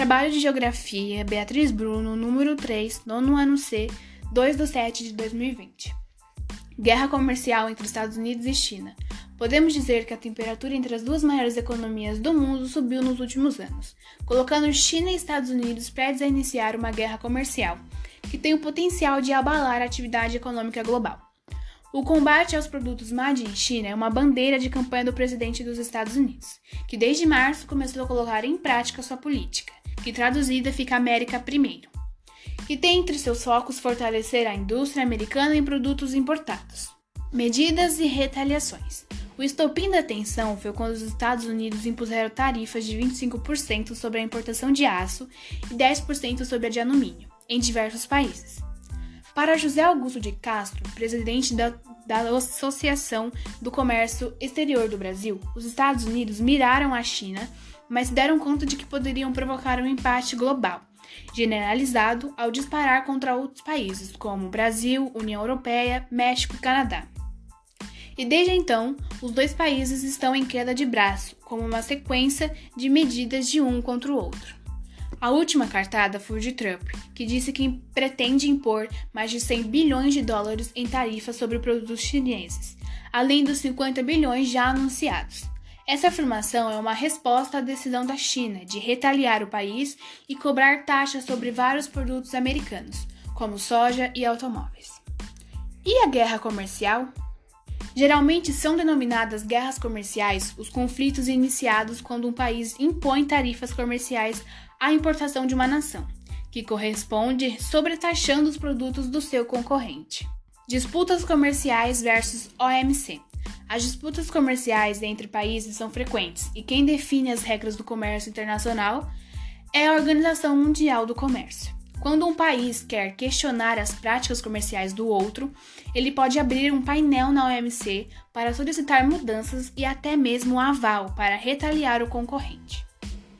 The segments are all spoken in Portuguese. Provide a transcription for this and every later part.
Trabalho de Geografia, Beatriz Bruno, número 3, nono ano C, 2 de 7 de 2020. Guerra comercial entre Estados Unidos e China. Podemos dizer que a temperatura entre as duas maiores economias do mundo subiu nos últimos anos, colocando China e Estados Unidos prestes a iniciar uma guerra comercial, que tem o potencial de abalar a atividade econômica global. O combate aos produtos Made in China é uma bandeira de campanha do presidente dos Estados Unidos, que desde março começou a colocar em prática sua política, que traduzida fica América primeiro, que tem entre seus focos fortalecer a indústria americana em produtos importados. Medidas e retaliações. O estopim da tensão foi quando os Estados Unidos impuseram tarifas de 25% sobre a importação de aço e 10% sobre a de alumínio, em diversos países. Para José Augusto de Castro, presidente da, da Associação do Comércio Exterior do Brasil, os Estados Unidos miraram a China, mas deram conta de que poderiam provocar um empate global, generalizado ao disparar contra outros países, como Brasil, União Europeia, México e Canadá. E desde então, os dois países estão em queda de braço, como uma sequência de medidas de um contra o outro. A última cartada foi de Trump, que disse que pretende impor mais de 100 bilhões de dólares em tarifas sobre produtos chineses, além dos 50 bilhões já anunciados. Essa afirmação é uma resposta à decisão da China de retaliar o país e cobrar taxas sobre vários produtos americanos, como soja e automóveis. E a guerra comercial? Geralmente são denominadas guerras comerciais os conflitos iniciados quando um país impõe tarifas comerciais à importação de uma nação, que corresponde sobretaxando os produtos do seu concorrente. Disputas comerciais versus OMC. As disputas comerciais entre países são frequentes e quem define as regras do comércio internacional é a Organização Mundial do Comércio. Quando um país quer questionar as práticas comerciais do outro, ele pode abrir um painel na OMC para solicitar mudanças e até mesmo um aval para retaliar o concorrente.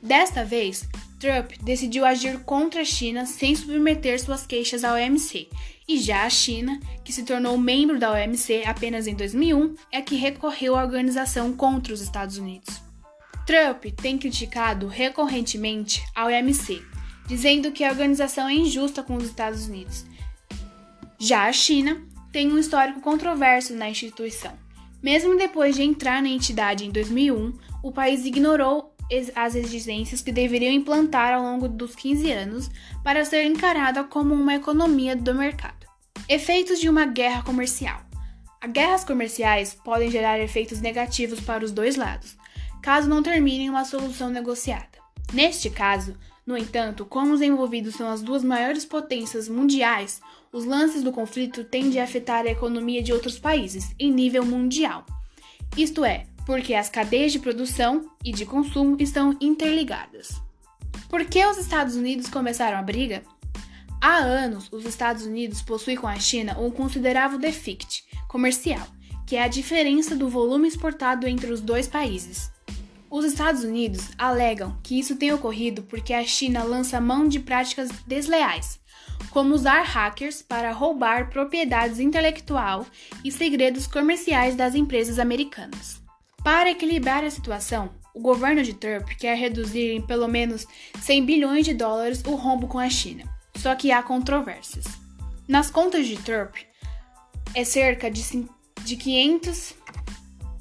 Desta vez, Trump decidiu agir contra a China sem submeter suas queixas à OMC, e já a China, que se tornou membro da OMC apenas em 2001, é que recorreu à organização contra os Estados Unidos. Trump tem criticado recorrentemente a OMC dizendo que a organização é injusta com os Estados Unidos. Já a China tem um histórico controverso na instituição. Mesmo depois de entrar na entidade em 2001, o país ignorou as exigências que deveriam implantar ao longo dos 15 anos para ser encarada como uma economia do mercado. Efeitos de uma guerra comercial. As guerras comerciais podem gerar efeitos negativos para os dois lados, caso não terminem uma solução negociada. Neste caso, no entanto, como os envolvidos são as duas maiores potências mundiais, os lances do conflito tendem a afetar a economia de outros países em nível mundial. Isto é, porque as cadeias de produção e de consumo estão interligadas. Por que os Estados Unidos começaram a briga? Há anos, os Estados Unidos possuem com a China um considerável déficit comercial, que é a diferença do volume exportado entre os dois países. Os Estados Unidos alegam que isso tem ocorrido porque a China lança mão de práticas desleais, como usar hackers para roubar propriedades intelectual e segredos comerciais das empresas americanas. Para equilibrar a situação, o governo de Trump quer reduzir em pelo menos 100 bilhões de dólares o rombo com a China. Só que há controvérsias. Nas contas de Trump, é cerca de 500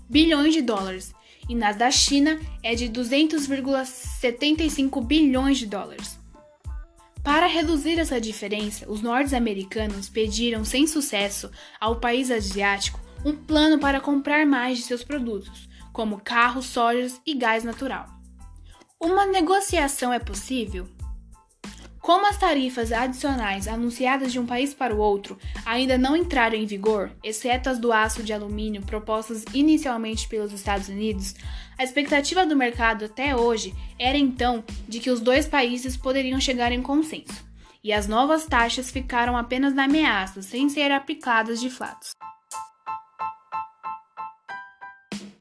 bilhões de dólares e nas da China é de 200,75 bilhões de dólares. Para reduzir essa diferença, os norte-americanos pediram sem sucesso ao país asiático um plano para comprar mais de seus produtos, como carros, sojas e gás natural. Uma negociação é possível? Como as tarifas adicionais anunciadas de um país para o outro ainda não entraram em vigor, exceto as do aço de alumínio propostas inicialmente pelos Estados Unidos, a expectativa do mercado até hoje era então de que os dois países poderiam chegar em consenso, e as novas taxas ficaram apenas na ameaça, sem ser aplicadas de fato.